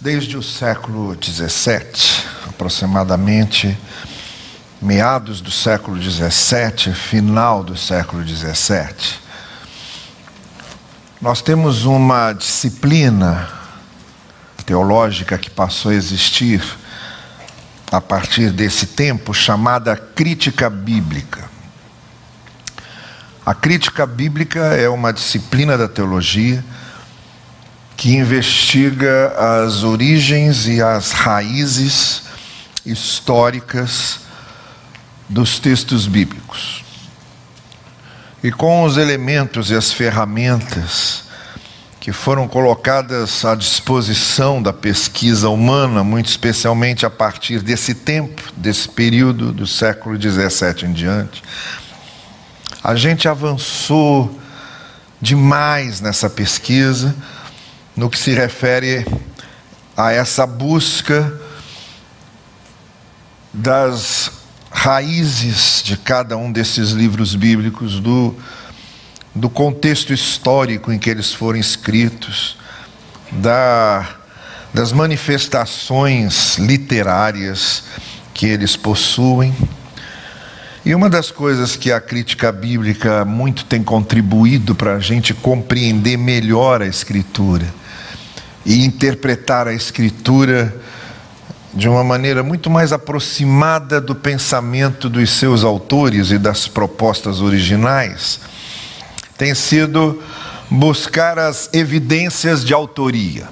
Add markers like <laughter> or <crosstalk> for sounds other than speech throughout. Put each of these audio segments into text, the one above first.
desde o século XVII, aproximadamente meados do século XVII, final do século XVII, nós temos uma disciplina teológica que passou a existir a partir desse tempo chamada crítica bíblica. A crítica bíblica é uma disciplina da teologia que investiga as origens e as raízes históricas dos textos bíblicos. E com os elementos e as ferramentas que foram colocadas à disposição da pesquisa humana, muito especialmente a partir desse tempo, desse período do século XVII em diante, a gente avançou demais nessa pesquisa no que se refere a essa busca das raízes de cada um desses livros bíblicos, do, do contexto histórico em que eles foram escritos, da, das manifestações literárias que eles possuem. E uma das coisas que a crítica bíblica muito tem contribuído para a gente compreender melhor a Escritura e interpretar a Escritura de uma maneira muito mais aproximada do pensamento dos seus autores e das propostas originais, tem sido buscar as evidências de autoria.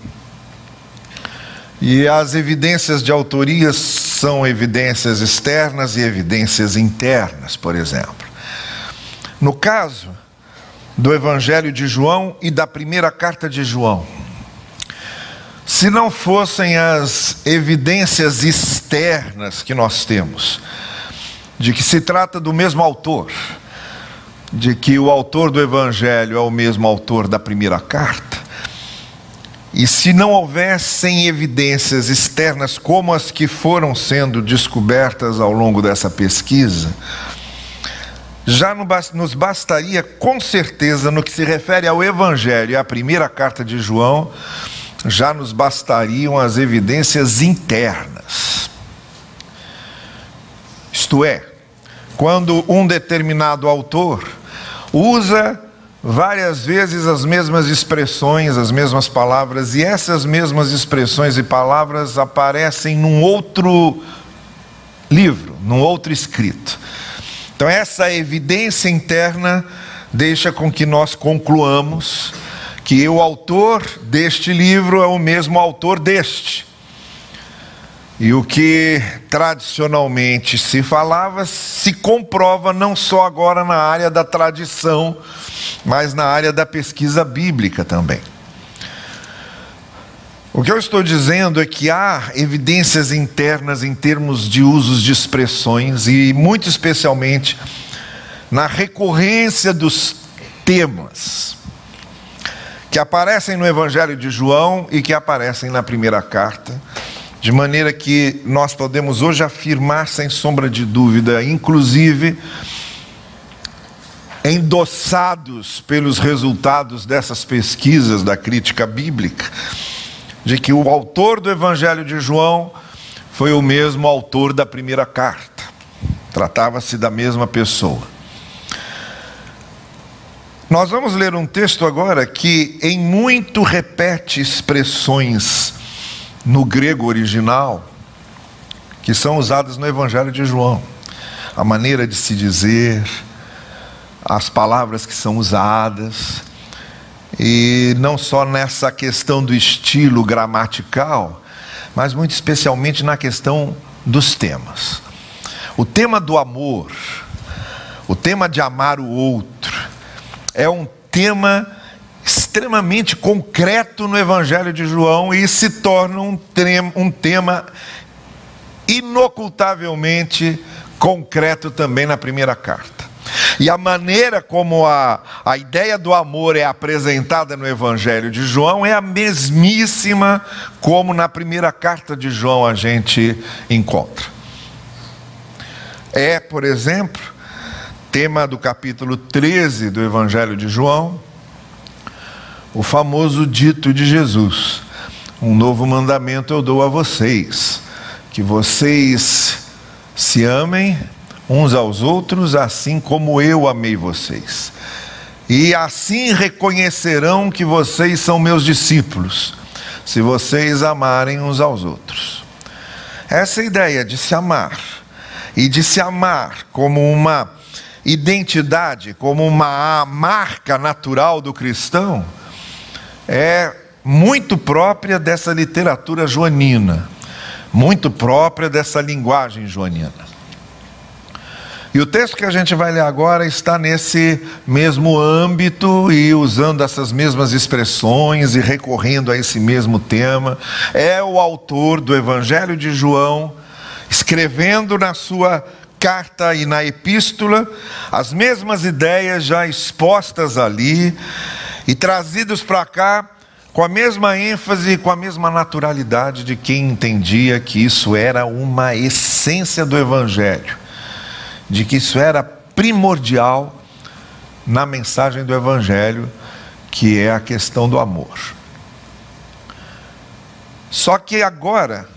E as evidências de autoria são evidências externas e evidências internas, por exemplo. No caso do Evangelho de João e da primeira carta de João, se não fossem as evidências externas que nós temos, de que se trata do mesmo autor, de que o autor do Evangelho é o mesmo autor da primeira carta, e se não houvessem evidências externas como as que foram sendo descobertas ao longo dessa pesquisa, já nos bastaria com certeza no que se refere ao Evangelho e à primeira carta de João já nos bastariam as evidências internas. Isto é, quando um determinado autor usa várias vezes as mesmas expressões, as mesmas palavras, e essas mesmas expressões e palavras aparecem num outro livro, num outro escrito. Então, essa evidência interna deixa com que nós concluamos que o autor deste livro é o mesmo autor deste. E o que tradicionalmente se falava se comprova não só agora na área da tradição, mas na área da pesquisa bíblica também. O que eu estou dizendo é que há evidências internas em termos de usos de expressões e, muito especialmente, na recorrência dos temas que aparecem no Evangelho de João e que aparecem na primeira carta, de maneira que nós podemos hoje afirmar sem sombra de dúvida, inclusive endossados pelos resultados dessas pesquisas da crítica bíblica, de que o autor do Evangelho de João foi o mesmo autor da primeira carta. Tratava-se da mesma pessoa. Nós vamos ler um texto agora que em muito repete expressões no grego original que são usadas no Evangelho de João. A maneira de se dizer, as palavras que são usadas, e não só nessa questão do estilo gramatical, mas muito especialmente na questão dos temas. O tema do amor, o tema de amar o outro, é um tema extremamente concreto no Evangelho de João e se torna um, um tema inocultavelmente concreto também na primeira carta. E a maneira como a, a ideia do amor é apresentada no Evangelho de João é a mesmíssima como na primeira carta de João a gente encontra. É, por exemplo, tema do capítulo 13 do Evangelho de João, o famoso dito de Jesus: Um novo mandamento eu dou a vocês: que vocês se amem uns aos outros, assim como eu amei vocês. E assim reconhecerão que vocês são meus discípulos, se vocês amarem uns aos outros. Essa ideia de se amar e de se amar como uma identidade, como uma marca natural do cristão, é muito própria dessa literatura joanina, muito própria dessa linguagem joanina. E o texto que a gente vai ler agora está nesse mesmo âmbito e usando essas mesmas expressões e recorrendo a esse mesmo tema. É o autor do Evangelho de João, escrevendo na sua carta e na epístola as mesmas ideias já expostas ali e trazidos para cá com a mesma ênfase e com a mesma naturalidade de quem entendia que isso era uma essência do Evangelho, de que isso era primordial na mensagem do Evangelho, que é a questão do amor. Só que agora,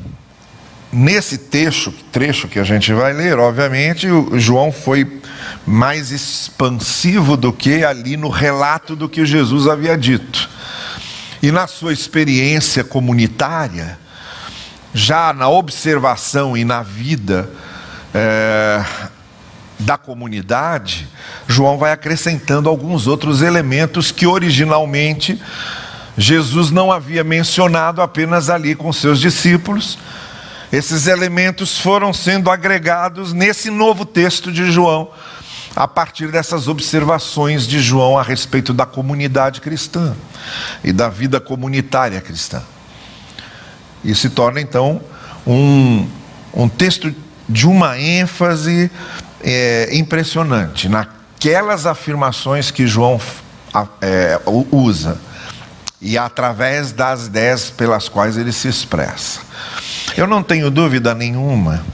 nesse trecho, trecho que a gente vai ler, obviamente, o João foi mais expansivo do que ali no relato do que Jesus havia dito. E na sua experiência comunitária, já na observação e na vida é, da comunidade, João vai acrescentando alguns outros elementos que originalmente Jesus não havia mencionado apenas ali com seus discípulos. Esses elementos foram sendo agregados nesse novo texto de João, a partir dessas observações de João a respeito da comunidade cristã e da vida comunitária cristã. E se torna então um, um texto de uma ênfase é, impressionante naquelas afirmações que João é, usa e através das ideias pelas quais ele se expressa. Eu não tenho dúvida nenhuma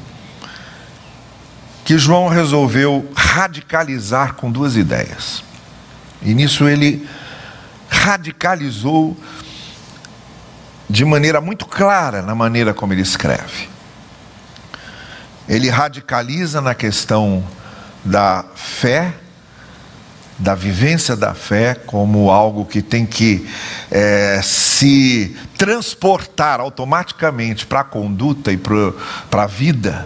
que João resolveu radicalizar com duas ideias. E nisso ele radicalizou de maneira muito clara na maneira como ele escreve. Ele radicaliza na questão da fé, da vivência da fé, como algo que tem que é, se transportar automaticamente para a conduta e para a vida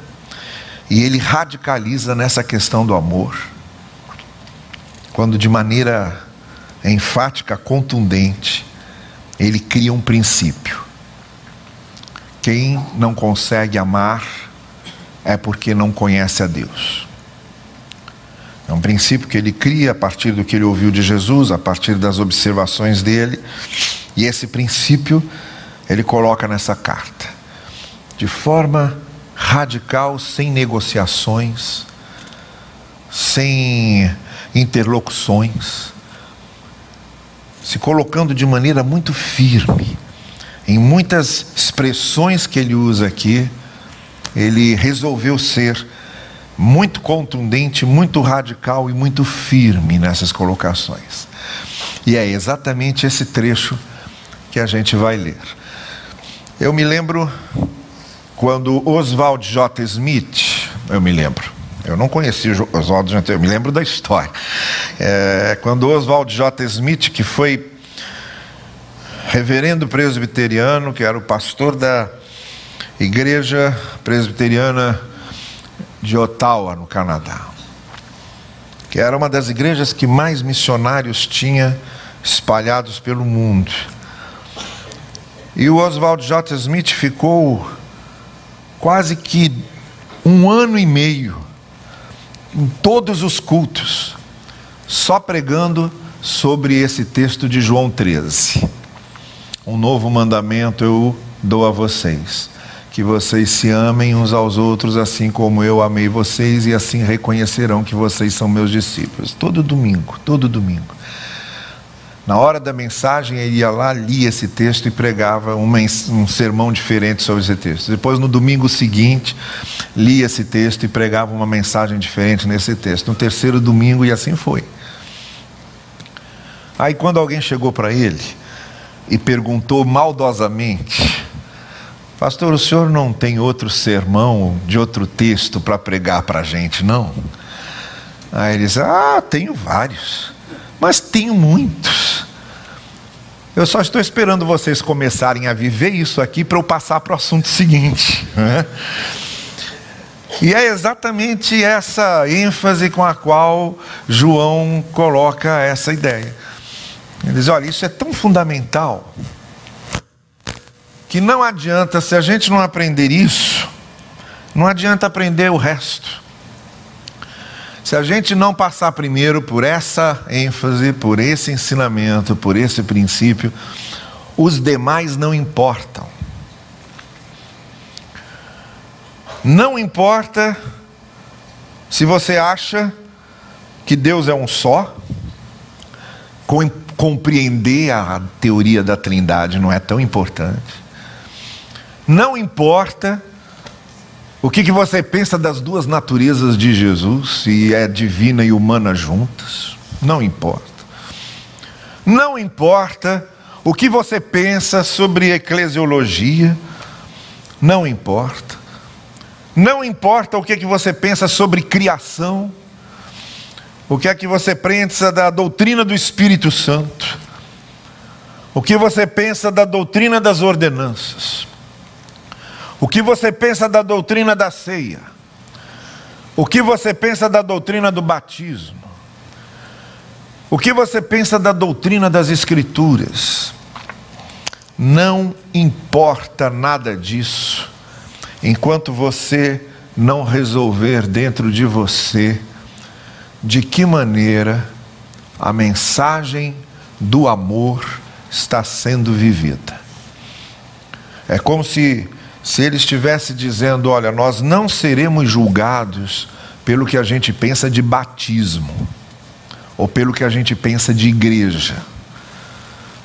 e ele radicaliza nessa questão do amor, quando de maneira enfática, contundente, ele cria um princípio. Quem não consegue amar é porque não conhece a Deus. É um princípio que ele cria a partir do que ele ouviu de Jesus, a partir das observações dele, e esse princípio ele coloca nessa carta, de forma radical, sem negociações, sem interlocuções, se colocando de maneira muito firme. Em muitas expressões que ele usa aqui, ele resolveu ser muito contundente, muito radical e muito firme nessas colocações. E é exatamente esse trecho que a gente vai ler. Eu me lembro quando Oswald J. Smith, eu me lembro, eu não conheci Oswald J. eu me lembro da história. É, quando Oswald J. Smith, que foi reverendo presbiteriano, que era o pastor da igreja presbiteriana de Ottawa, no Canadá, que era uma das igrejas que mais missionários tinha espalhados pelo mundo. E o Oswald J. Smith ficou quase que um ano e meio, em todos os cultos, só pregando sobre esse texto de João 13. Um novo mandamento eu dou a vocês: que vocês se amem uns aos outros, assim como eu amei vocês, e assim reconhecerão que vocês são meus discípulos. Todo domingo, todo domingo. Na hora da mensagem, ele ia lá, lia esse texto e pregava uma, um sermão diferente sobre esse texto. Depois, no domingo seguinte, lia esse texto e pregava uma mensagem diferente nesse texto. No terceiro domingo, e assim foi. Aí, quando alguém chegou para ele e perguntou maldosamente Pastor, o senhor não tem outro sermão de outro texto para pregar para a gente, não? Aí ele diz: Ah, tenho vários, mas tenho muitos. Eu só estou esperando vocês começarem a viver isso aqui para eu passar para o assunto seguinte. <laughs> E é exatamente essa ênfase com a qual João coloca essa ideia. Ele diz: olha, isso é tão fundamental que não adianta, se a gente não aprender isso, não adianta aprender o resto. Se a gente não passar primeiro por essa ênfase, por esse ensinamento, por esse princípio, os demais não importam. Não importa se você acha que Deus é um só, compreender a teoria da Trindade não é tão importante. Não importa o que, que você pensa das duas naturezas de Jesus, se é divina e humana juntas, não importa. Não importa o que você pensa sobre eclesiologia, não importa. Não importa o que, que você pensa sobre criação, o que é que você pensa da doutrina do Espírito Santo, o que você pensa da doutrina das ordenanças. O que você pensa da doutrina da ceia? O que você pensa da doutrina do batismo? O que você pensa da doutrina das Escrituras? Não importa nada disso, enquanto você não resolver dentro de você de que maneira a mensagem do amor está sendo vivida. É como se se ele estivesse dizendo: olha, nós não seremos julgados pelo que a gente pensa de batismo, ou pelo que a gente pensa de igreja,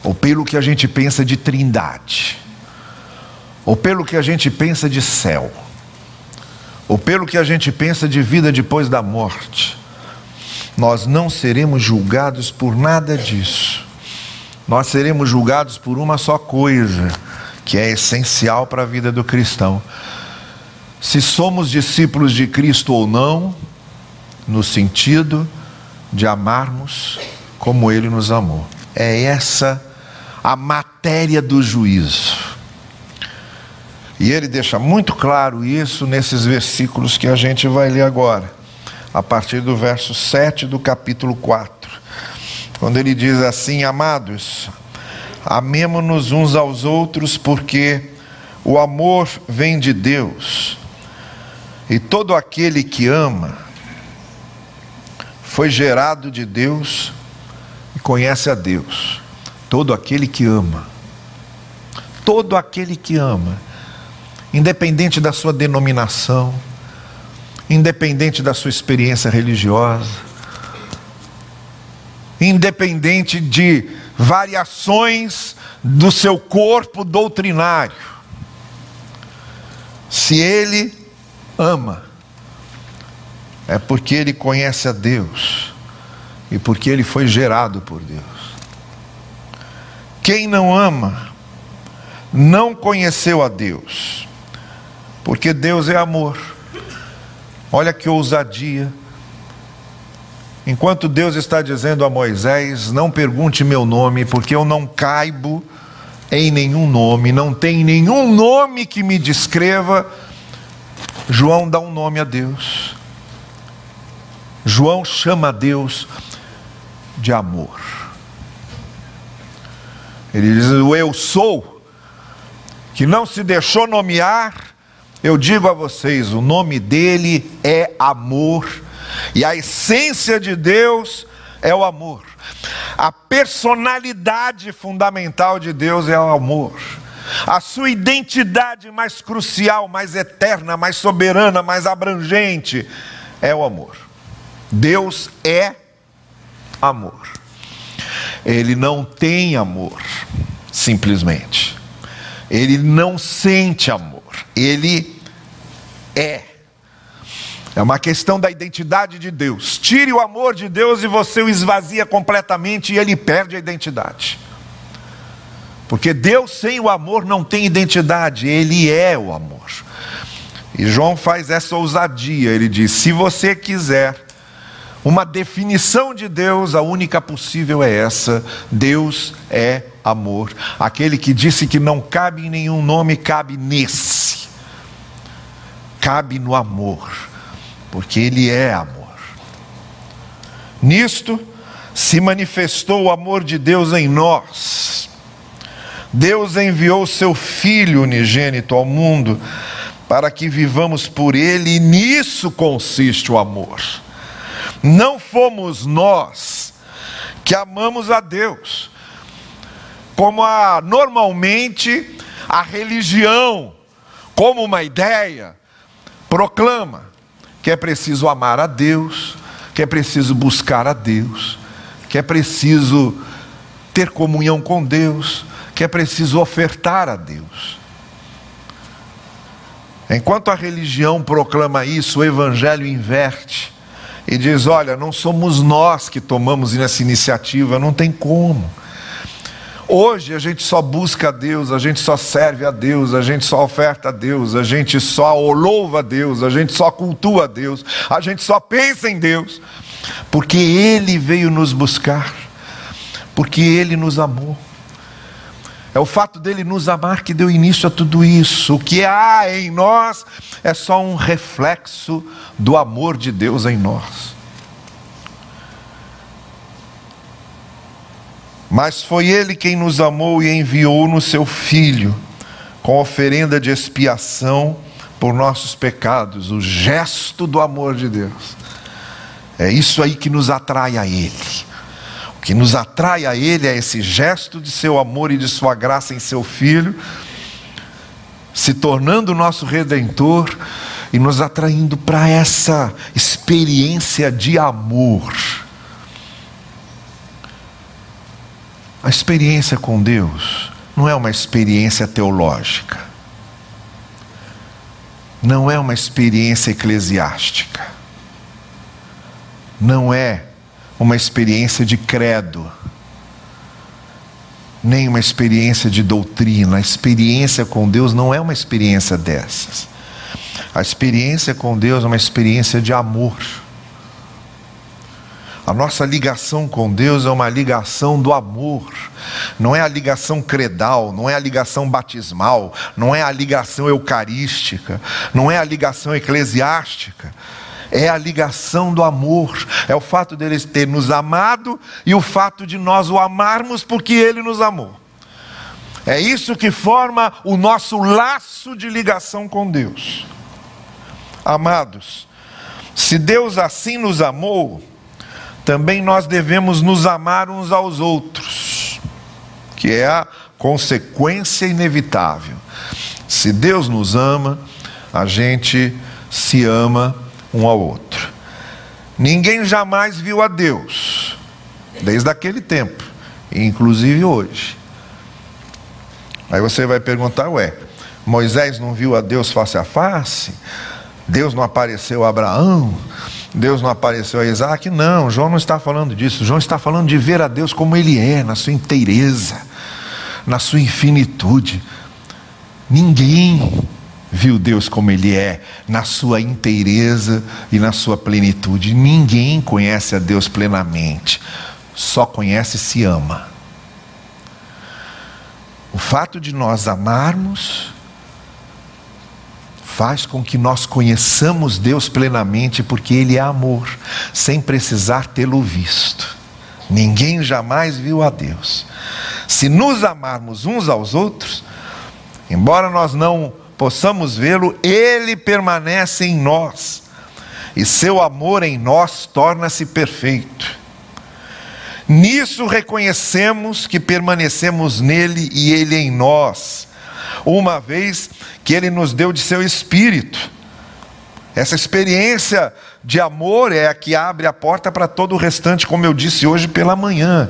ou pelo que a gente pensa de trindade, ou pelo que a gente pensa de céu, ou pelo que a gente pensa de vida depois da morte. Nós não seremos julgados por nada disso. Nós seremos julgados por uma só coisa que é essencial para a vida do cristão. Se somos discípulos de Cristo ou não, no sentido de amarmos como Ele nos amou. É essa a matéria do juízo. E ele deixa muito claro isso nesses versículos que a gente vai ler agora, a partir do verso 7 do capítulo 4, quando ele diz assim: Amados, Amemo-nos uns aos outros, porque o amor vem de Deus. E todo aquele que ama foi gerado de Deus e conhece a Deus. Todo aquele que ama. Todo aquele que ama, independente da sua denominação, independente da sua experiência religiosa, independente de variações do seu corpo doutrinário. Se ele ama, é porque ele conhece a Deus e porque ele foi gerado por Deus. Quem não ama, não conheceu a Deus, porque Deus é amor. Olha que ousadia Enquanto Deus está dizendo a Moisés: Não pergunte meu nome, porque eu não caibo em nenhum nome, não tem nenhum nome que me descreva. João dá um nome a Deus. João chama a Deus de amor. Ele diz: O eu sou, que não se deixou nomear, eu digo a vocês: o nome dele é amor e a essência de Deus é o amor. A personalidade fundamental de Deus é o amor. A sua identidade mais crucial, mais eterna, mais soberana, mais abrangente é o amor. Deus é amor. Ele não tem amor, simplesmente. Ele não sente amor. Ele é é uma questão da identidade de Deus. Tire o amor de Deus e você o esvazia completamente e ele perde a identidade. Porque Deus sem o amor não tem identidade, Ele é o amor. E João faz essa ousadia, ele diz: se você quiser uma definição de Deus, a única possível é essa: Deus é amor. Aquele que disse que não cabe em nenhum nome, cabe nesse. Cabe no amor, porque Ele é amor. Nisto se manifestou o amor de Deus em nós. Deus enviou seu Filho unigênito ao mundo para que vivamos por Ele, e nisso consiste o amor. Não fomos nós que amamos a Deus, como a, normalmente a religião, como uma ideia, proclama que é preciso amar a Deus, que é preciso buscar a Deus, que é preciso ter comunhão com Deus, que é preciso ofertar a Deus. Enquanto a religião proclama isso, o evangelho inverte e diz: olha, não somos nós que tomamos essa iniciativa, não tem como. Hoje a gente só busca a Deus, a gente só serve a Deus, a gente só oferta a Deus, a gente só louva a Deus, a gente só cultua a Deus, a gente só pensa em Deus, porque Ele veio nos buscar, porque Ele nos amou. É o fato dele nos amar que deu início a tudo isso. O que há em nós é só um reflexo do amor de Deus em nós. Mas foi ele quem nos amou e enviou no seu filho com oferenda de expiação por nossos pecados, o gesto do amor de Deus. É isso aí que nos atrai a ele que nos atrai a Ele é esse gesto de seu amor e de sua graça em seu Filho, se tornando o nosso redentor e nos atraindo para essa experiência de amor. A experiência com Deus não é uma experiência teológica, não é uma experiência eclesiástica, não é uma experiência de credo, nem uma experiência de doutrina. A experiência com Deus não é uma experiência dessas. A experiência com Deus é uma experiência de amor. A nossa ligação com Deus é uma ligação do amor, não é a ligação credal, não é a ligação batismal, não é a ligação eucarística, não é a ligação eclesiástica é a ligação do amor, é o fato dele ter nos amado e o fato de nós o amarmos porque ele nos amou. É isso que forma o nosso laço de ligação com Deus. Amados, se Deus assim nos amou, também nós devemos nos amar uns aos outros, que é a consequência inevitável. Se Deus nos ama, a gente se ama um ao outro. Ninguém jamais viu a Deus, desde aquele tempo, inclusive hoje. Aí você vai perguntar, ué, Moisés não viu a Deus face a face? Deus não apareceu a Abraão? Deus não apareceu a Isaac? Não, João não está falando disso. João está falando de ver a Deus como Ele é, na sua inteireza, na sua infinitude. Ninguém viu Deus como Ele é, na sua inteireza e na sua plenitude. Ninguém conhece a Deus plenamente, só conhece e se ama. O fato de nós amarmos faz com que nós conheçamos Deus plenamente, porque Ele é amor, sem precisar tê-lo visto. Ninguém jamais viu a Deus. Se nos amarmos uns aos outros, embora nós não possamos vê-lo, ele permanece em nós, e seu amor em nós torna-se perfeito. Nisso reconhecemos que permanecemos nele e ele em nós, uma vez que ele nos deu de seu espírito. Essa experiência de amor é a que abre a porta para todo o restante, como eu disse hoje pela manhã.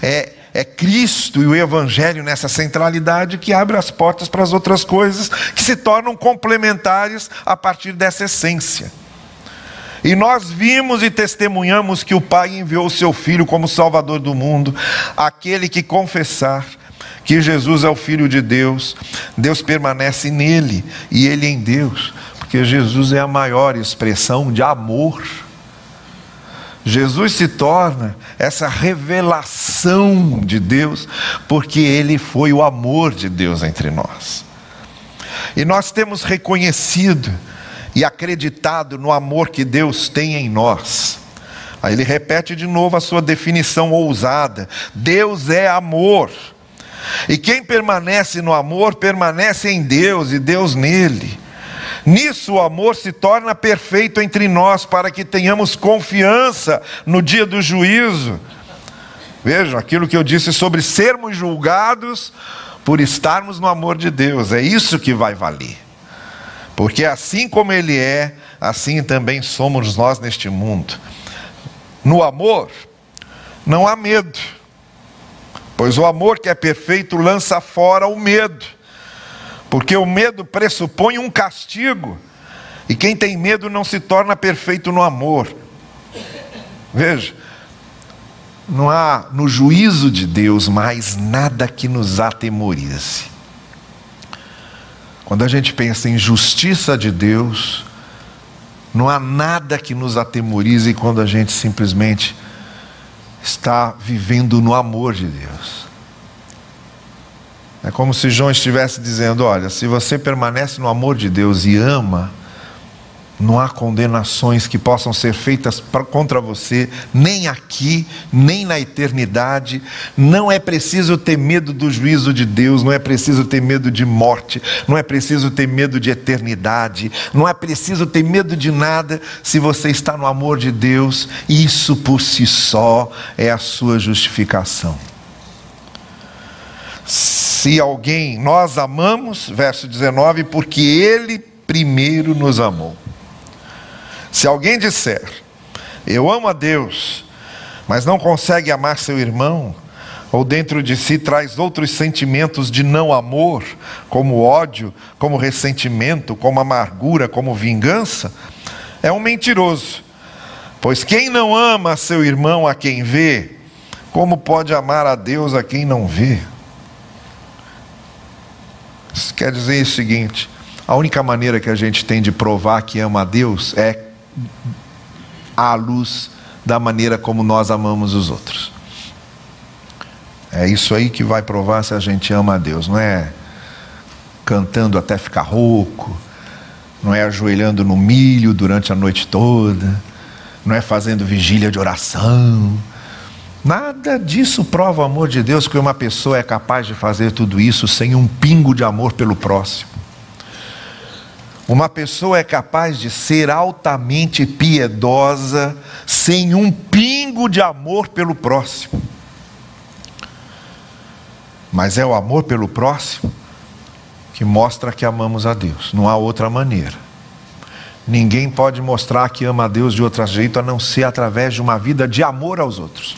É, é Cristo e o Evangelho nessa centralidade que abre as portas para as outras coisas que se tornam complementares a partir dessa essência. E nós vimos e testemunhamos que o Pai enviou o seu Filho como Salvador do mundo, aquele que confessar que Jesus é o Filho de Deus, Deus permanece nele e ele em Deus, porque Jesus é a maior expressão de amor. Jesus se torna essa revelação de Deus, porque Ele foi o amor de Deus entre nós. E nós temos reconhecido e acreditado no amor que Deus tem em nós. Aí ele repete de novo a sua definição ousada: Deus é amor. E quem permanece no amor, permanece em Deus e Deus nele. Nisso o amor se torna perfeito entre nós, para que tenhamos confiança no dia do juízo. Vejam aquilo que eu disse sobre sermos julgados por estarmos no amor de Deus, é isso que vai valer. Porque assim como Ele é, assim também somos nós neste mundo. No amor, não há medo, pois o amor que é perfeito lança fora o medo, porque o medo pressupõe um castigo, e quem tem medo não se torna perfeito no amor. Veja, não há no juízo de Deus mais nada que nos atemorize. Quando a gente pensa em justiça de Deus, não há nada que nos atemorize quando a gente simplesmente está vivendo no amor de Deus. É como se João estivesse dizendo: olha, se você permanece no amor de Deus e ama, não há condenações que possam ser feitas contra você, nem aqui, nem na eternidade. Não é preciso ter medo do juízo de Deus, não é preciso ter medo de morte, não é preciso ter medo de eternidade, não é preciso ter medo de nada se você está no amor de Deus. Isso por si só é a sua justificação. Se alguém, nós amamos, verso 19, porque Ele primeiro nos amou. Se alguém disser, eu amo a Deus, mas não consegue amar seu irmão, ou dentro de si traz outros sentimentos de não amor, como ódio, como ressentimento, como amargura, como vingança, é um mentiroso. Pois quem não ama seu irmão a quem vê, como pode amar a Deus a quem não vê? Isso quer dizer o seguinte: a única maneira que a gente tem de provar que ama a Deus é à luz da maneira como nós amamos os outros. É isso aí que vai provar se a gente ama a Deus, não é cantando até ficar rouco, não é ajoelhando no milho durante a noite toda, não é fazendo vigília de oração. Nada disso prova o amor de Deus, que uma pessoa é capaz de fazer tudo isso sem um pingo de amor pelo próximo. Uma pessoa é capaz de ser altamente piedosa sem um pingo de amor pelo próximo. Mas é o amor pelo próximo que mostra que amamos a Deus, não há outra maneira. Ninguém pode mostrar que ama a Deus de outro jeito a não ser através de uma vida de amor aos outros.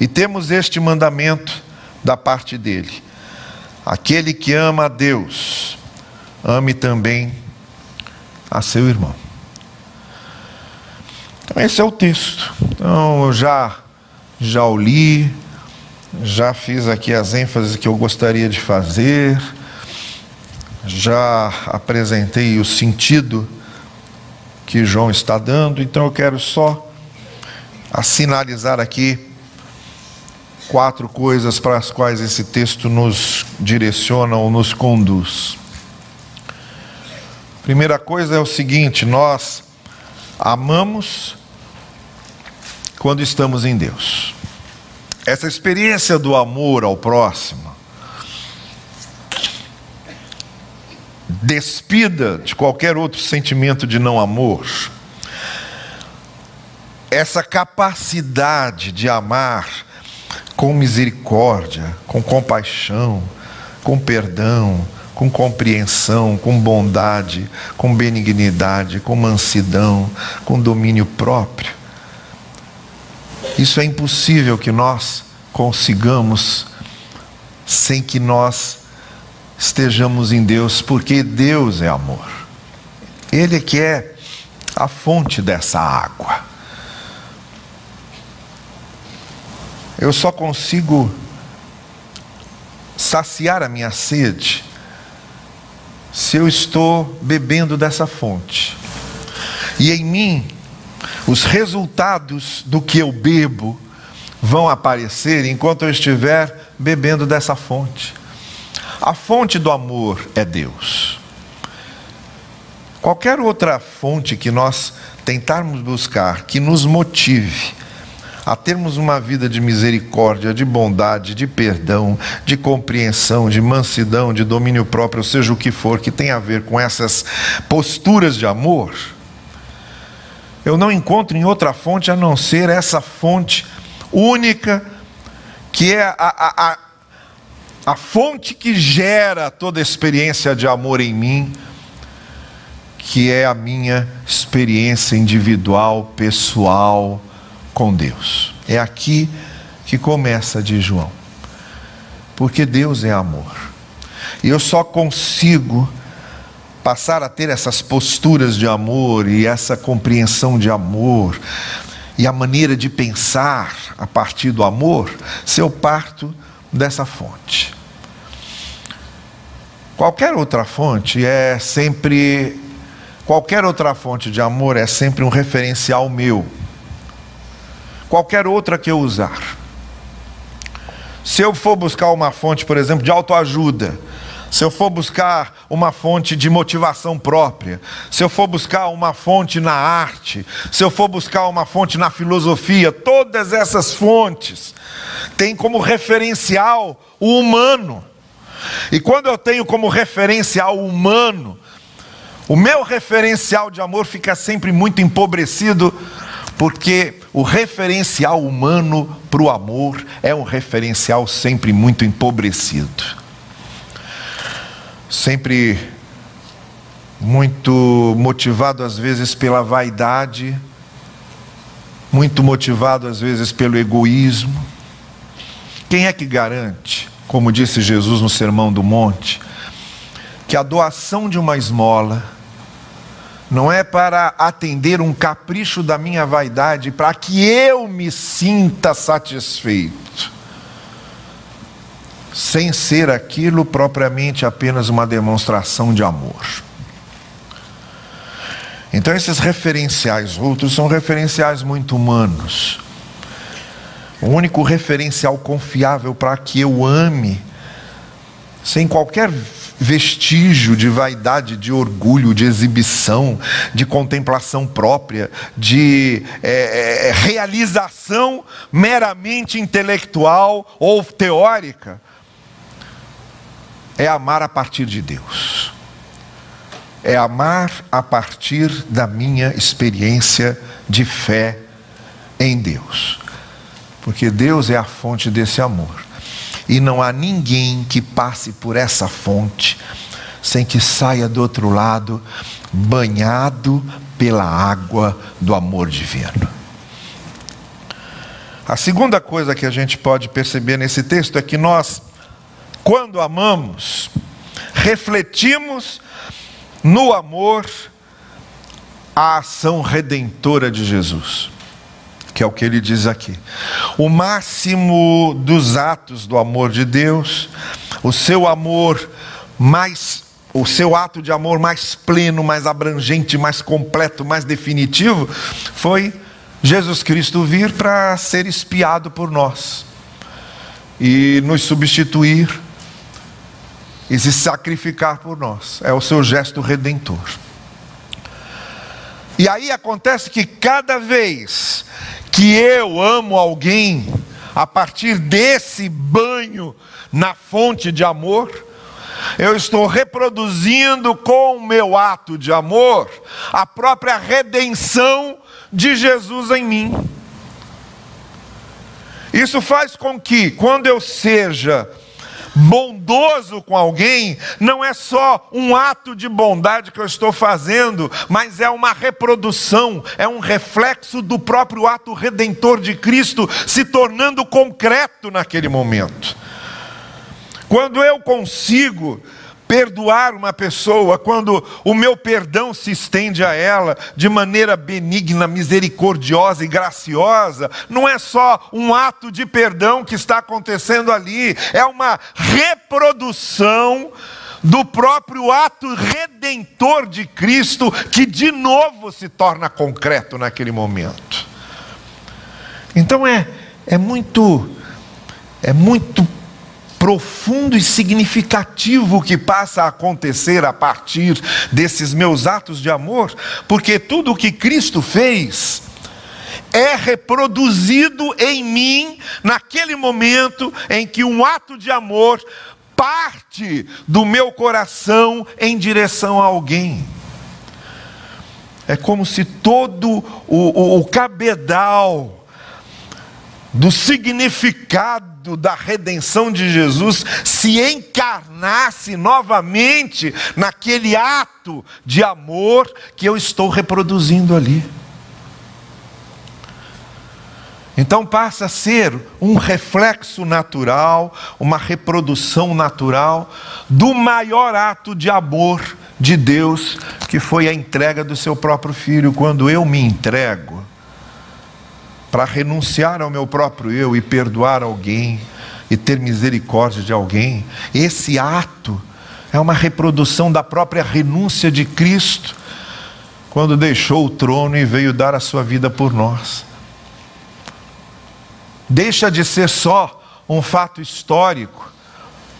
E temos este mandamento da parte dele: aquele que ama a Deus, ame também a seu irmão. Então, esse é o texto. Então, eu já, já o li, já fiz aqui as ênfases que eu gostaria de fazer, já apresentei o sentido que João está dando, então eu quero só assinalizar aqui quatro coisas para as quais esse texto nos direciona ou nos conduz. Primeira coisa é o seguinte: nós amamos quando estamos em Deus. Essa experiência do amor ao próximo, despida de qualquer outro sentimento de não amor, essa capacidade de amar com misericórdia, com compaixão, com perdão, com compreensão, com bondade, com benignidade, com mansidão, com domínio próprio. Isso é impossível que nós consigamos sem que nós estejamos em Deus, porque Deus é amor. Ele é que é a fonte dessa água. Eu só consigo saciar a minha sede se eu estou bebendo dessa fonte. E em mim, os resultados do que eu bebo vão aparecer enquanto eu estiver bebendo dessa fonte. A fonte do amor é Deus. Qualquer outra fonte que nós tentarmos buscar que nos motive a termos uma vida de misericórdia, de bondade, de perdão, de compreensão, de mansidão, de domínio próprio, seja o que for, que tem a ver com essas posturas de amor, eu não encontro em outra fonte a não ser essa fonte única, que é a, a, a, a fonte que gera toda a experiência de amor em mim, que é a minha experiência individual, pessoal, com Deus. É aqui que começa de João. Porque Deus é amor. E eu só consigo passar a ter essas posturas de amor e essa compreensão de amor e a maneira de pensar a partir do amor se eu parto dessa fonte. Qualquer outra fonte é sempre qualquer outra fonte de amor é sempre um referencial meu qualquer outra que eu usar. Se eu for buscar uma fonte, por exemplo, de autoajuda, se eu for buscar uma fonte de motivação própria, se eu for buscar uma fonte na arte, se eu for buscar uma fonte na filosofia, todas essas fontes têm como referencial o humano. E quando eu tenho como referencial o humano, o meu referencial de amor fica sempre muito empobrecido porque o referencial humano para o amor é um referencial sempre muito empobrecido, sempre muito motivado às vezes pela vaidade, muito motivado às vezes pelo egoísmo. Quem é que garante, como disse Jesus no Sermão do Monte, que a doação de uma esmola, não é para atender um capricho da minha vaidade, para que eu me sinta satisfeito, sem ser aquilo propriamente apenas uma demonstração de amor. Então, esses referenciais outros são referenciais muito humanos. O único referencial confiável para que eu ame, sem qualquer vestígio de vaidade, de orgulho, de exibição, de contemplação própria, de é, é, realização meramente intelectual ou teórica. É amar a partir de Deus. É amar a partir da minha experiência de fé em Deus. Porque Deus é a fonte desse amor. E não há ninguém que passe por essa fonte sem que saia do outro lado banhado pela água do amor divino. A segunda coisa que a gente pode perceber nesse texto é que nós, quando amamos, refletimos no amor a ação redentora de Jesus que é o que ele diz aqui. O máximo dos atos do amor de Deus, o seu amor mais o seu ato de amor mais pleno, mais abrangente, mais completo, mais definitivo, foi Jesus Cristo vir para ser espiado por nós e nos substituir e se sacrificar por nós. É o seu gesto redentor. E aí acontece que cada vez que eu amo alguém a partir desse banho na fonte de amor, eu estou reproduzindo com o meu ato de amor a própria redenção de Jesus em mim. Isso faz com que, quando eu seja bondoso com alguém não é só um ato de bondade que eu estou fazendo, mas é uma reprodução, é um reflexo do próprio ato redentor de Cristo se tornando concreto naquele momento. Quando eu consigo perdoar uma pessoa, quando o meu perdão se estende a ela de maneira benigna, misericordiosa e graciosa, não é só um ato de perdão que está acontecendo ali, é uma reprodução do próprio ato redentor de Cristo, que de novo se torna concreto naquele momento. Então é, é muito, é muito profundo e significativo que passa a acontecer a partir desses meus atos de amor, porque tudo o que Cristo fez é reproduzido em mim naquele momento em que um ato de amor parte do meu coração em direção a alguém. É como se todo o, o, o cabedal do significado da redenção de Jesus se encarnasse novamente naquele ato de amor que eu estou reproduzindo ali. Então passa a ser um reflexo natural, uma reprodução natural do maior ato de amor de Deus, que foi a entrega do seu próprio filho. Quando eu me entrego para renunciar ao meu próprio eu e perdoar alguém e ter misericórdia de alguém, esse ato é uma reprodução da própria renúncia de Cristo, quando deixou o trono e veio dar a sua vida por nós. Deixa de ser só um fato histórico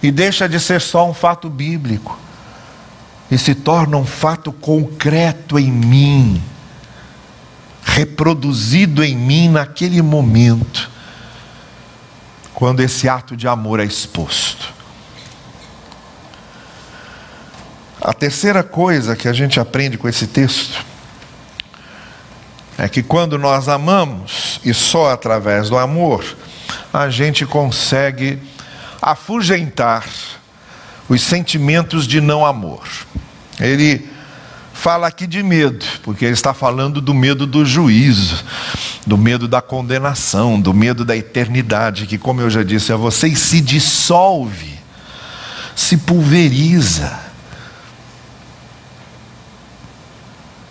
e deixa de ser só um fato bíblico. E se torna um fato concreto em mim, reproduzido em mim naquele momento, quando esse ato de amor é exposto. A terceira coisa que a gente aprende com esse texto é que quando nós amamos, e só através do amor, a gente consegue afugentar os sentimentos de não amor. Ele fala aqui de medo, porque ele está falando do medo do juízo, do medo da condenação, do medo da eternidade, que, como eu já disse a vocês, se dissolve, se pulveriza.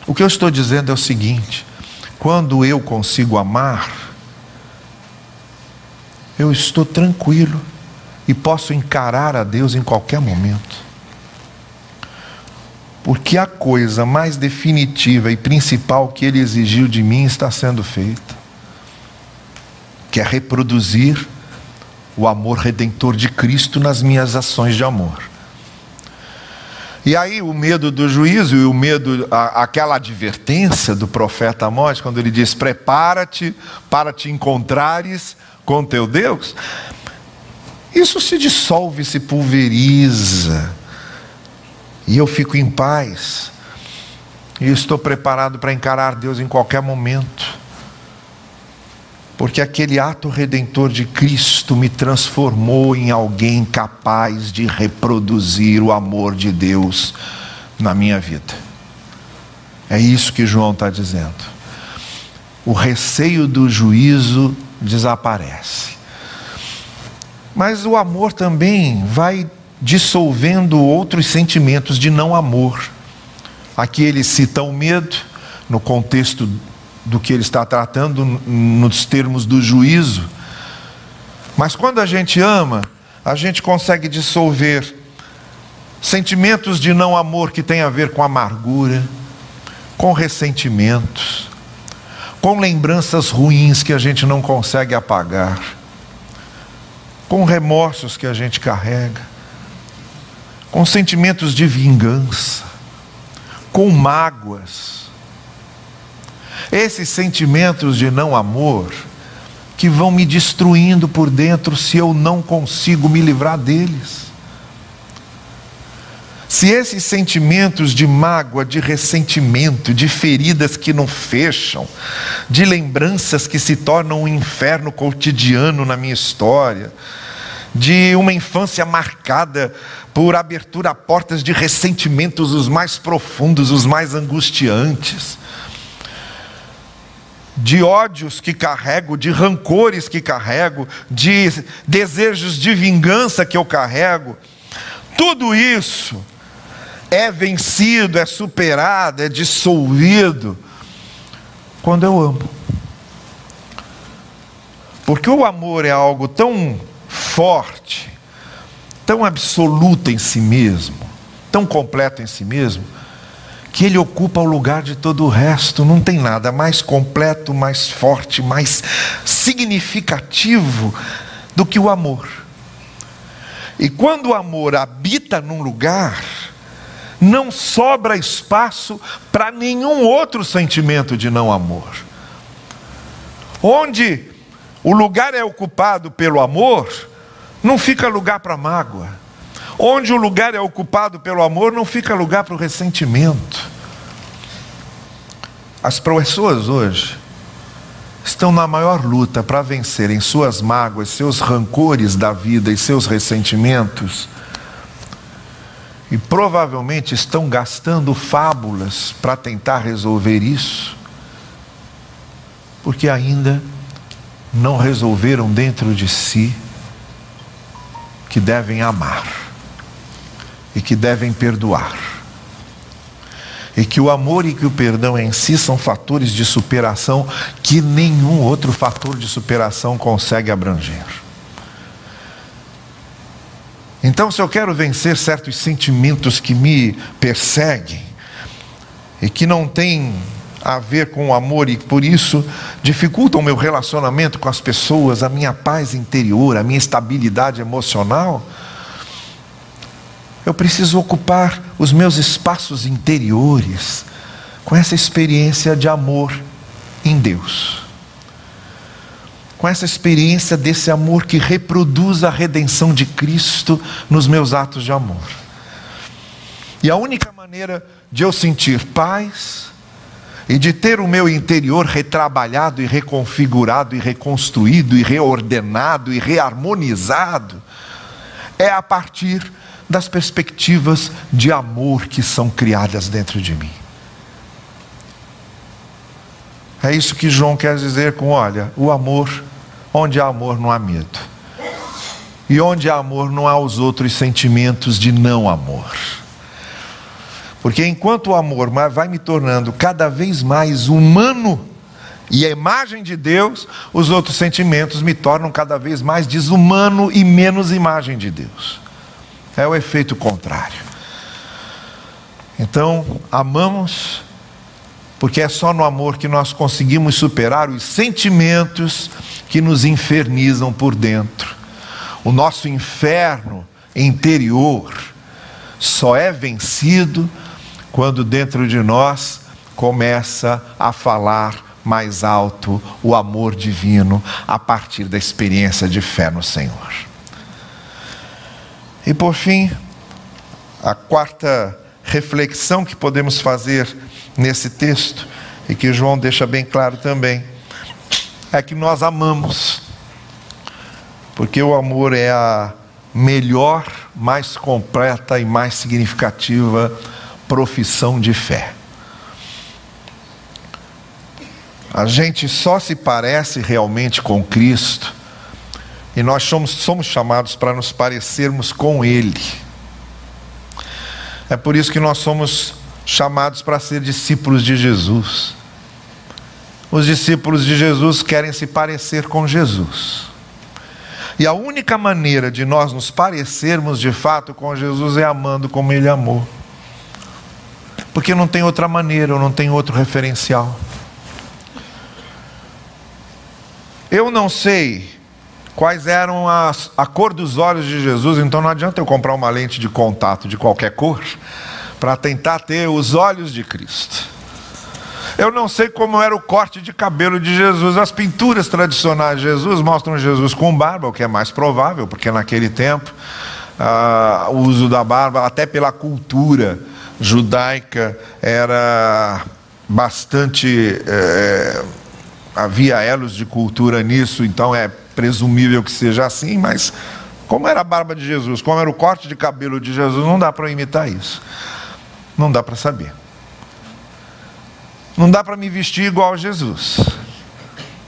O que eu estou dizendo é o seguinte: quando eu consigo amar, eu estou tranquilo e posso encarar a Deus em qualquer momento. Porque a coisa mais definitiva e principal que Ele exigiu de mim está sendo feita, que é reproduzir o amor redentor de Cristo nas minhas ações de amor. E aí o medo do juízo e o medo, aquela advertência do profeta Amós, quando ele diz: prepara-te para te encontrares com teu Deus, isso se dissolve, se pulveriza, e eu fico em paz, e estou preparado para encarar Deus em qualquer momento porque aquele ato redentor de Cristo me transformou em alguém capaz de reproduzir o amor de Deus na minha vida. É isso que João está dizendo. O receio do juízo desaparece. Mas o amor também vai dissolvendo outros sentimentos de não amor. Aqui ele cita o medo, no contexto do que ele está tratando nos termos do juízo. Mas quando a gente ama, a gente consegue dissolver sentimentos de não amor que tem a ver com amargura, com ressentimentos, com lembranças ruins que a gente não consegue apagar, com remorsos que a gente carrega, com sentimentos de vingança, com mágoas esses sentimentos de não amor que vão me destruindo por dentro se eu não consigo me livrar deles. Se esses sentimentos de mágoa, de ressentimento, de feridas que não fecham, de lembranças que se tornam um inferno cotidiano na minha história, de uma infância marcada por abertura a portas de ressentimentos os mais profundos, os mais angustiantes, de ódios que carrego, de rancores que carrego, de desejos de vingança que eu carrego, Tudo isso é vencido, é superado, é dissolvido quando eu amo. Porque o amor é algo tão forte, tão absoluto em si mesmo, tão completo em si mesmo, que ele ocupa o lugar de todo o resto. Não tem nada mais completo, mais forte, mais significativo do que o amor. E quando o amor habita num lugar, não sobra espaço para nenhum outro sentimento de não amor. Onde o lugar é ocupado pelo amor, não fica lugar para mágoa. Onde o lugar é ocupado pelo amor, não fica lugar para o ressentimento. As pessoas hoje estão na maior luta para vencerem suas mágoas, seus rancores da vida e seus ressentimentos. E provavelmente estão gastando fábulas para tentar resolver isso, porque ainda não resolveram dentro de si que devem amar e que devem perdoar. E que o amor e que o perdão em si são fatores de superação que nenhum outro fator de superação consegue abranger. Então, se eu quero vencer certos sentimentos que me perseguem e que não têm a ver com o amor e por isso dificultam o meu relacionamento com as pessoas, a minha paz interior, a minha estabilidade emocional. Eu preciso ocupar os meus espaços interiores com essa experiência de amor em Deus. Com essa experiência desse amor que reproduz a redenção de Cristo nos meus atos de amor. E a única maneira de eu sentir paz, e de ter o meu interior retrabalhado e reconfigurado e reconstruído e reordenado e reharmonizado, é a partir das perspectivas de amor que são criadas dentro de mim. É isso que João quer dizer com: olha, o amor, onde há amor não há medo. E onde há amor não há os outros sentimentos de não amor. Porque enquanto o amor vai me tornando cada vez mais humano e a imagem de Deus, os outros sentimentos me tornam cada vez mais desumano e menos imagem de Deus. É o efeito contrário. Então, amamos, porque é só no amor que nós conseguimos superar os sentimentos que nos infernizam por dentro. O nosso inferno interior só é vencido quando dentro de nós começa a falar mais alto o amor divino a partir da experiência de fé no Senhor. E por fim, a quarta reflexão que podemos fazer nesse texto, e que João deixa bem claro também, é que nós amamos, porque o amor é a melhor, mais completa e mais significativa profissão de fé. A gente só se parece realmente com Cristo e nós somos, somos chamados para nos parecermos com Ele. É por isso que nós somos chamados para ser discípulos de Jesus. Os discípulos de Jesus querem se parecer com Jesus. E a única maneira de nós nos parecermos de fato com Jesus é amando como Ele amou porque não tem outra maneira, ou não tem outro referencial. Eu não sei quais eram as, a cor dos olhos de Jesus, então não adianta eu comprar uma lente de contato de qualquer cor para tentar ter os olhos de Cristo. Eu não sei como era o corte de cabelo de Jesus. As pinturas tradicionais de Jesus mostram Jesus com barba, o que é mais provável, porque naquele tempo ah, o uso da barba, até pela cultura, judaica era bastante. É, havia elos de cultura nisso, então é presumível que seja assim, mas como era a barba de Jesus, como era o corte de cabelo de Jesus, não dá para imitar isso. Não dá para saber. Não dá para me vestir igual a Jesus.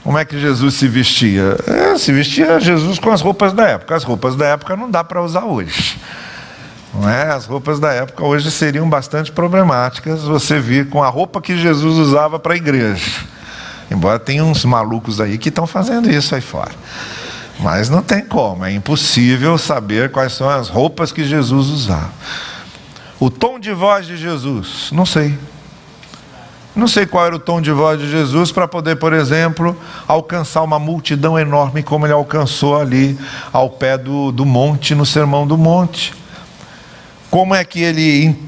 Como é que Jesus se vestia? É, se vestia Jesus com as roupas da época. As roupas da época não dá para usar hoje. É? As roupas da época hoje seriam bastante problemáticas você vir com a roupa que Jesus usava para a igreja. Embora tenha uns malucos aí que estão fazendo isso aí fora. Mas não tem como, é impossível saber quais são as roupas que Jesus usava. O tom de voz de Jesus, não sei. Não sei qual era o tom de voz de Jesus para poder, por exemplo, alcançar uma multidão enorme como ele alcançou ali ao pé do, do monte, no Sermão do Monte. Como é que ele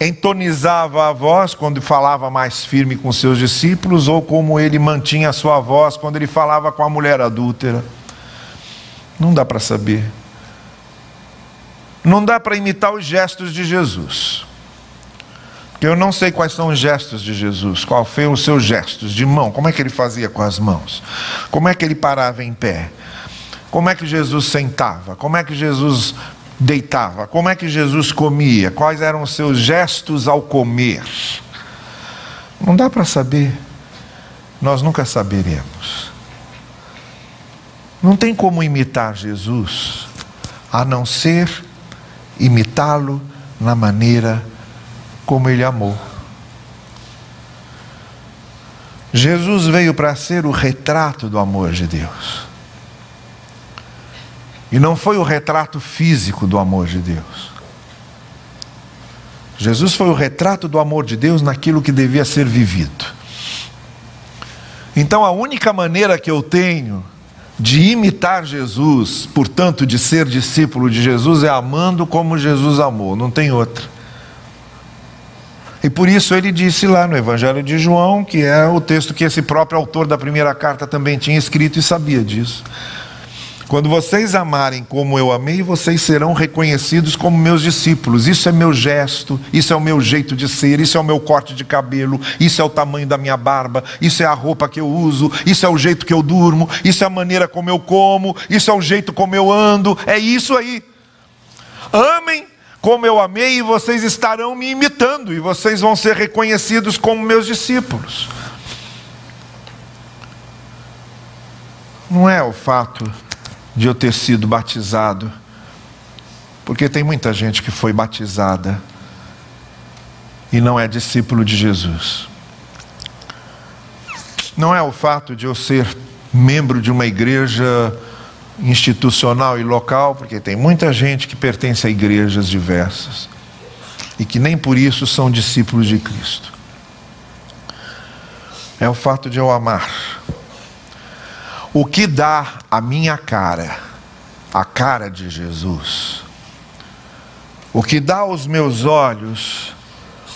entonizava a voz quando falava mais firme com seus discípulos, ou como ele mantinha a sua voz quando ele falava com a mulher adúltera. Não dá para saber. Não dá para imitar os gestos de Jesus. Eu não sei quais são os gestos de Jesus, qual foi os seus gestos de mão, como é que ele fazia com as mãos, como é que ele parava em pé, como é que Jesus sentava, como é que Jesus deitava, como é que Jesus comia, quais eram os seus gestos ao comer. Não dá para saber, nós nunca saberemos. Não tem como imitar Jesus, a não ser imitá-lo na maneira como ele amou. Jesus veio para ser o retrato do amor de Deus. E não foi o retrato físico do amor de Deus. Jesus foi o retrato do amor de Deus naquilo que devia ser vivido. Então a única maneira que eu tenho de imitar Jesus, portanto, de ser discípulo de Jesus, é amando como Jesus amou, não tem outra. E por isso ele disse lá no Evangelho de João, que é o texto que esse próprio autor da primeira carta também tinha escrito e sabia disso. Quando vocês amarem como eu amei, vocês serão reconhecidos como meus discípulos. Isso é meu gesto, isso é o meu jeito de ser, isso é o meu corte de cabelo, isso é o tamanho da minha barba, isso é a roupa que eu uso, isso é o jeito que eu durmo, isso é a maneira como eu como, isso é o jeito como eu ando. É isso aí. Amem como eu amei e vocês estarão me imitando e vocês vão ser reconhecidos como meus discípulos. Não é o fato de eu ter sido batizado, porque tem muita gente que foi batizada e não é discípulo de Jesus. Não é o fato de eu ser membro de uma igreja institucional e local, porque tem muita gente que pertence a igrejas diversas e que nem por isso são discípulos de Cristo. É o fato de eu amar o que dá a minha cara, a cara de Jesus, o que dá aos meus olhos,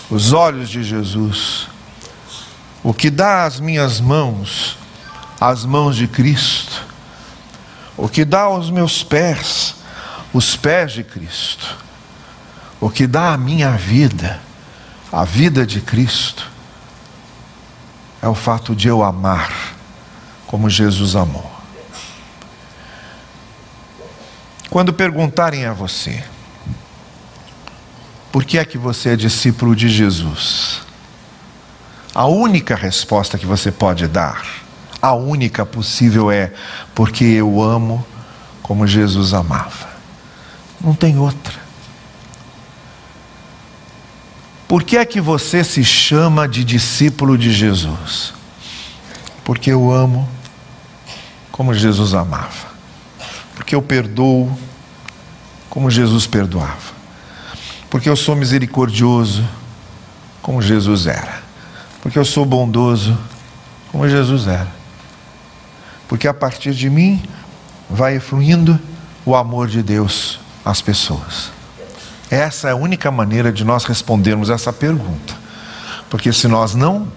os olhos de Jesus, o que dá às minhas mãos, as mãos de Cristo, o que dá aos meus pés, os pés de Cristo, o que dá à minha vida, a vida de Cristo, é o fato de eu amar como Jesus amou. Quando perguntarem a você, por que é que você é discípulo de Jesus? A única resposta que você pode dar, a única possível é porque eu amo como Jesus amava. Não tem outra. Por que é que você se chama de discípulo de Jesus? Porque eu amo como Jesus amava. Porque eu perdoo como Jesus perdoava. Porque eu sou misericordioso como Jesus era. Porque eu sou bondoso como Jesus era. Porque a partir de mim vai fluindo o amor de Deus às pessoas. Essa é a única maneira de nós respondermos essa pergunta. Porque se nós não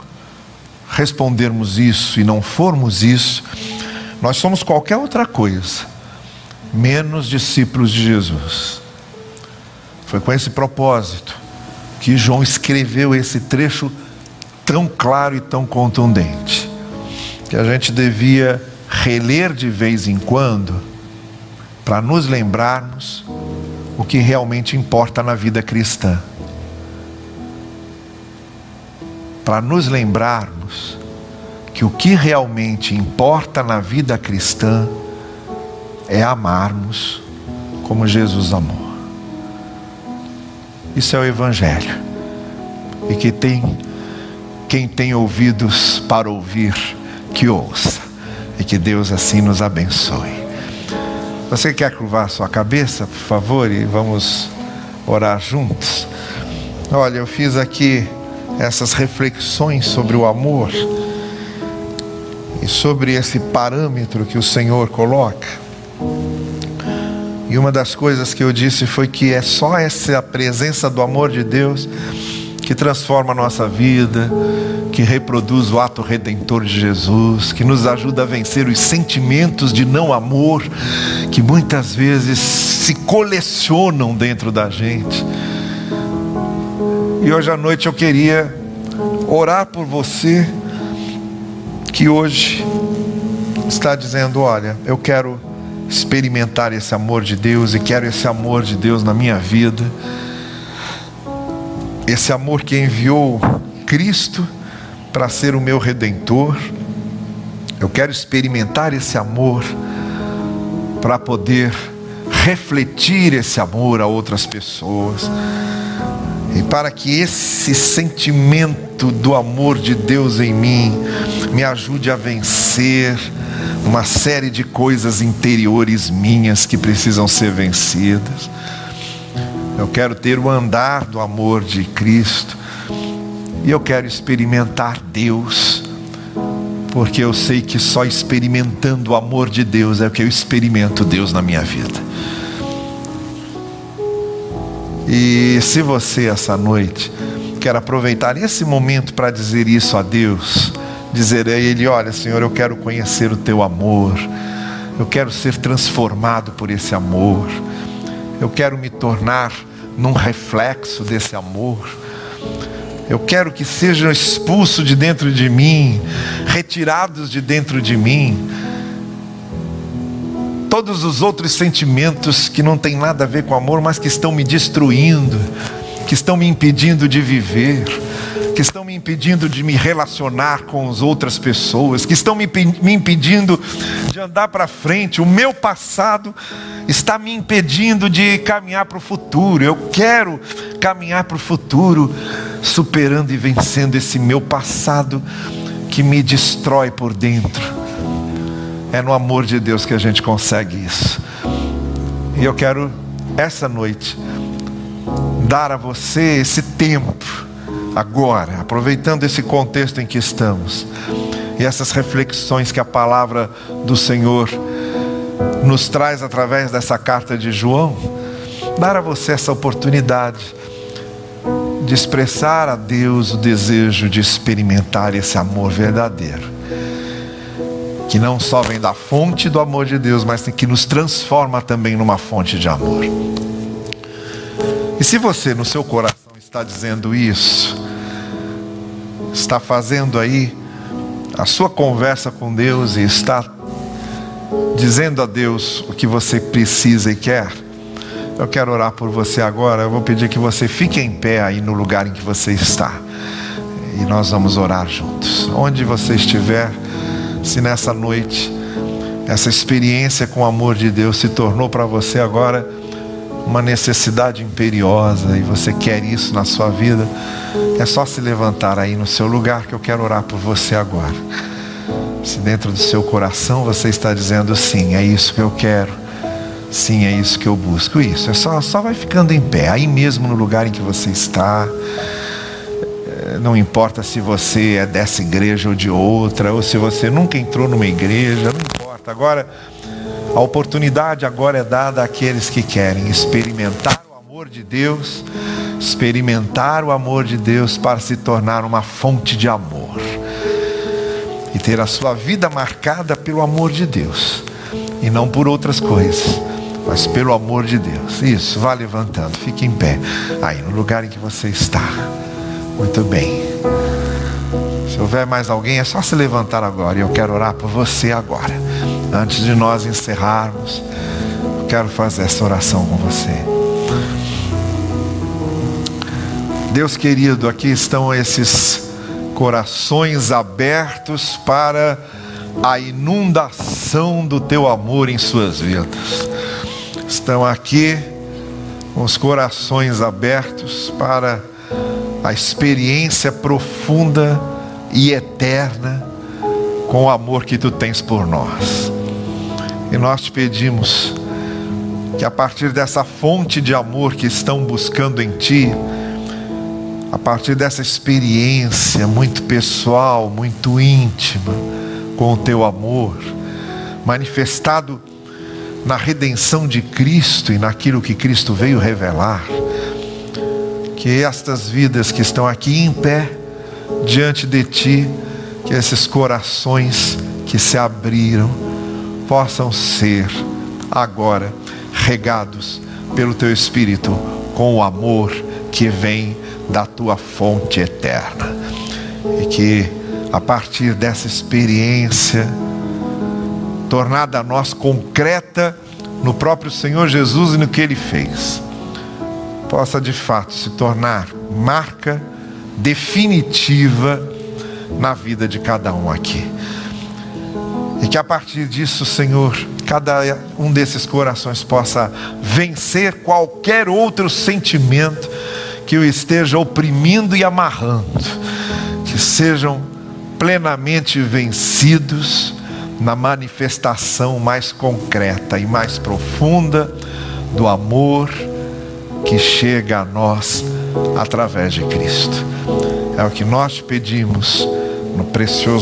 respondermos isso e não formos isso, nós somos qualquer outra coisa, menos discípulos de Jesus. Foi com esse propósito que João escreveu esse trecho tão claro e tão contundente, que a gente devia reler de vez em quando, para nos lembrarmos o que realmente importa na vida cristã. Para nos lembrarmos que o que realmente importa na vida cristã é amarmos como Jesus amou. Isso é o Evangelho. E que tem quem tem ouvidos para ouvir, que ouça. E que Deus assim nos abençoe. Você quer curvar sua cabeça, por favor, e vamos orar juntos? Olha, eu fiz aqui essas reflexões sobre o amor e sobre esse parâmetro que o Senhor coloca. E uma das coisas que eu disse foi que é só essa presença do amor de Deus que transforma a nossa vida, que reproduz o ato redentor de Jesus, que nos ajuda a vencer os sentimentos de não amor que muitas vezes se colecionam dentro da gente. E hoje à noite eu queria orar por você que hoje está dizendo: Olha, eu quero experimentar esse amor de Deus e quero esse amor de Deus na minha vida. Esse amor que enviou Cristo para ser o meu redentor. Eu quero experimentar esse amor para poder refletir esse amor a outras pessoas. E para que esse sentimento do amor de Deus em mim me ajude a vencer uma série de coisas interiores minhas que precisam ser vencidas. Eu quero ter o andar do amor de Cristo. E eu quero experimentar Deus. Porque eu sei que só experimentando o amor de Deus é que eu experimento Deus na minha vida. E se você essa noite quer aproveitar esse momento para dizer isso a Deus, dizer a Ele: Olha, Senhor, eu quero conhecer o Teu amor, eu quero ser transformado por esse amor, eu quero me tornar num reflexo desse amor. Eu quero que sejam expulsos de dentro de mim, retirados de dentro de mim, todos os outros sentimentos que não têm nada a ver com amor, mas que estão me destruindo, que estão me impedindo de viver que estão me impedindo de me relacionar com as outras pessoas, que estão me, me impedindo de andar para frente. O meu passado está me impedindo de caminhar para o futuro. Eu quero caminhar para o futuro, superando e vencendo esse meu passado que me destrói por dentro. É no amor de Deus que a gente consegue isso. E eu quero, essa noite, dar a você esse tempo agora, aproveitando esse contexto em que estamos, e essas reflexões que a palavra do Senhor nos traz através dessa carta de João, dar a você essa oportunidade de expressar a Deus o desejo de experimentar esse amor verdadeiro, que não só vem da fonte do amor de Deus, mas que nos transforma também numa fonte de amor. E se você no seu coração está dizendo isso, está fazendo aí a sua conversa com Deus e está dizendo a Deus o que você precisa e quer, eu quero orar por você agora. Eu vou pedir que você fique em pé aí no lugar em que você está. E nós vamos orar juntos. Onde você estiver, se nessa noite essa experiência com o amor de Deus se tornou para você agora uma necessidade imperiosa e você quer isso na sua vida, é só se levantar aí no seu lugar que eu quero orar por você agora. Se dentro do seu coração você está dizendo sim, é isso que eu quero. Sim, é isso que eu busco. Isso, é só, só vai ficando em pé, aí mesmo no lugar em que você está. Não importa se você é dessa igreja ou de outra, ou se você nunca entrou numa igreja, não importa. Agora, a oportunidade agora é dada àqueles que querem experimentar o amor de Deus, experimentar o amor de Deus para se tornar uma fonte de amor e ter a sua vida marcada pelo amor de Deus e não por outras coisas, mas pelo amor de Deus. Isso, vá levantando, fique em pé aí no lugar em que você está. Muito bem. Se houver mais alguém, é só se levantar agora e eu quero orar por você agora. Antes de nós encerrarmos, eu quero fazer essa oração com você. Deus querido, aqui estão esses corações abertos para a inundação do teu amor em suas vidas. Estão aqui com os corações abertos para a experiência profunda e eterna com o amor que tu tens por nós. E nós te pedimos que a partir dessa fonte de amor que estão buscando em ti, a partir dessa experiência muito pessoal, muito íntima com o teu amor, manifestado na redenção de Cristo e naquilo que Cristo veio revelar, que estas vidas que estão aqui em pé diante de Ti, que esses corações que se abriram possam ser agora regados pelo Teu Espírito com o amor que vem da Tua fonte eterna. E que a partir dessa experiência, tornada a nós concreta no próprio Senhor Jesus e no que Ele fez, possa de fato se tornar marca definitiva na vida de cada um aqui. E que a partir disso, Senhor, cada um desses corações possa vencer qualquer outro sentimento que o esteja oprimindo e amarrando, que sejam plenamente vencidos na manifestação mais concreta e mais profunda do amor que chega a nós através de Cristo. É o que nós pedimos no precioso